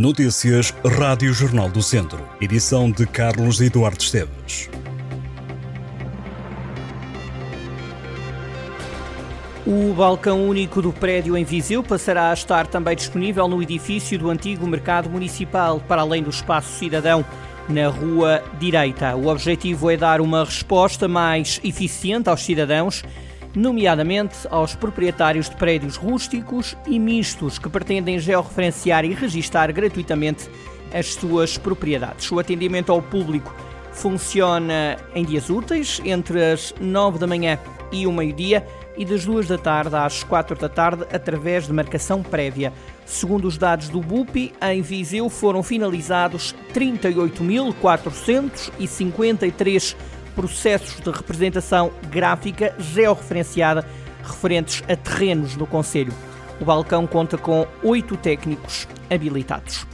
Notícias Rádio Jornal do Centro. Edição de Carlos Eduardo Esteves. O balcão único do prédio em Viseu passará a estar também disponível no edifício do antigo Mercado Municipal, para além do espaço cidadão na Rua Direita. O objetivo é dar uma resposta mais eficiente aos cidadãos nomeadamente aos proprietários de prédios rústicos e mistos que pretendem georreferenciar e registar gratuitamente as suas propriedades. O atendimento ao público funciona em dias úteis, entre as 9 da manhã e o meio-dia e das 2 da tarde às 4 da tarde, através de marcação prévia. Segundo os dados do BUPI, em Viseu foram finalizados 38.453 processos de representação gráfica georreferenciada referentes a terrenos no Conselho. O balcão conta com oito técnicos habilitados.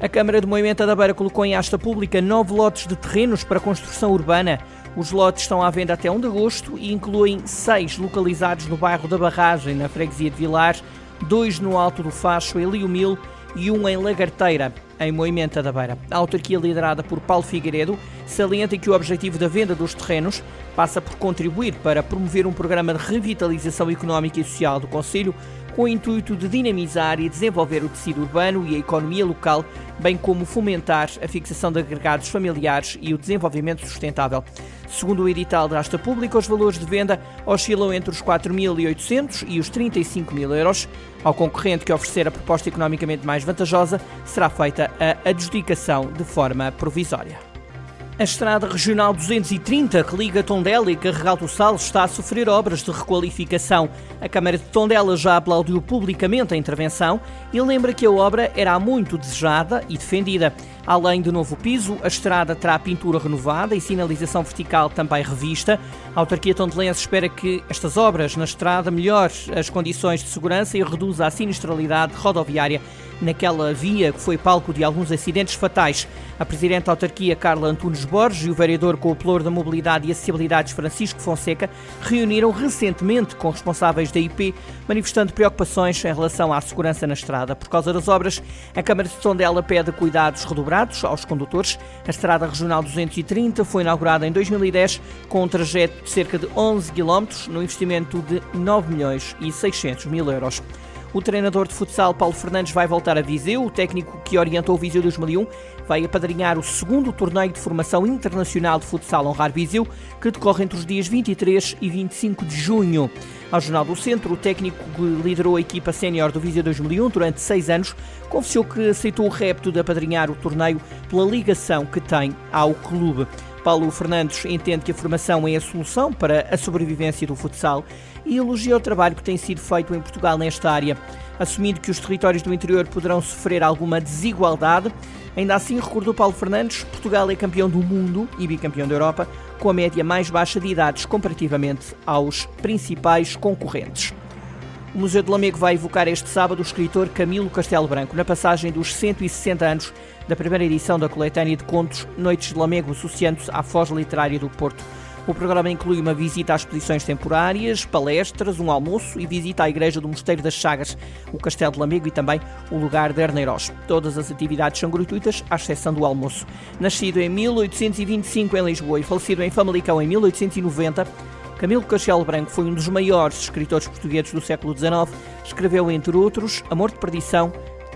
A Câmara de Moimenta da Beira colocou em asta pública nove lotes de terrenos para construção urbana. Os lotes estão à venda até 1 de agosto e incluem seis localizados no bairro da Barragem, na freguesia de Vilar, dois no Alto do Facho, em Lio Mil, e um em Lagarteira, em Moimenta da Beira. A autarquia liderada por Paulo Figueiredo salienta que o objetivo da venda dos terrenos passa por contribuir para promover um programa de revitalização económica e social do Conselho com o intuito de dinamizar e desenvolver o tecido urbano e a economia local, bem como fomentar a fixação de agregados familiares e o desenvolvimento sustentável. Segundo o edital da Asta Pública, os valores de venda oscilam entre os 4.800 e os 35 mil euros. Ao concorrente que oferecer a proposta economicamente mais vantajosa, será feita a adjudicação de forma provisória. A Estrada Regional 230, que liga Tondela e Carregal do Sal, está a sofrer obras de requalificação. A Câmara de Tondela já aplaudiu publicamente a intervenção e lembra que a obra era muito desejada e defendida. Além do novo piso, a estrada terá pintura renovada e sinalização vertical também revista. A autarquia tondelense espera que estas obras na estrada melhorem as condições de segurança e reduza a sinistralidade rodoviária naquela via que foi palco de alguns acidentes fatais. A Presidente da Autarquia, Carla Antunes Borges, e o Vereador com o Plor da Mobilidade e Acessibilidades, Francisco Fonseca, reuniram recentemente com responsáveis da IP, manifestando preocupações em relação à segurança na estrada. Por causa das obras, a Câmara de Tondela pede cuidados redobrados aos condutores. A Estrada Regional 230 foi inaugurada em 2010 com um trajeto de cerca de 11 km, no investimento de 9 milhões e 600 mil euros. O treinador de futsal Paulo Fernandes vai voltar a Viseu. O técnico que orientou o Viseu 2001 vai apadrinhar o segundo torneio de formação internacional de futsal Honrar Viseu, que decorre entre os dias 23 e 25 de junho. Ao Jornal do Centro, o técnico que liderou a equipa sénior do Viseu 2001 durante seis anos confessou que aceitou o repto de apadrinhar o torneio pela ligação que tem ao clube. Paulo Fernandes entende que a formação é a solução para a sobrevivência do futsal e elogia o trabalho que tem sido feito em Portugal nesta área. Assumindo que os territórios do interior poderão sofrer alguma desigualdade, ainda assim, recordou Paulo Fernandes, Portugal é campeão do mundo e bicampeão da Europa, com a média mais baixa de idades comparativamente aos principais concorrentes. O Museu de Lamego vai evocar este sábado o escritor Camilo Castelo Branco, na passagem dos 160 anos da primeira edição da coletânea de contos Noites de Lamego, associando-se à Foz Literária do Porto. O programa inclui uma visita às exposições temporárias, palestras, um almoço e visita à Igreja do Mosteiro das Chagas, o Castelo de Lamego e também o lugar de Arneiros. Todas as atividades são gratuitas, à exceção do almoço. Nascido em 1825 em Lisboa e falecido em Famalicão em 1890, Camilo Castelo Branco foi um dos maiores escritores portugueses do século XIX. Escreveu, entre outros, Amor de Perdição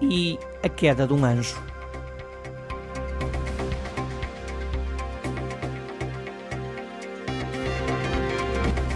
e A Queda de um Anjo.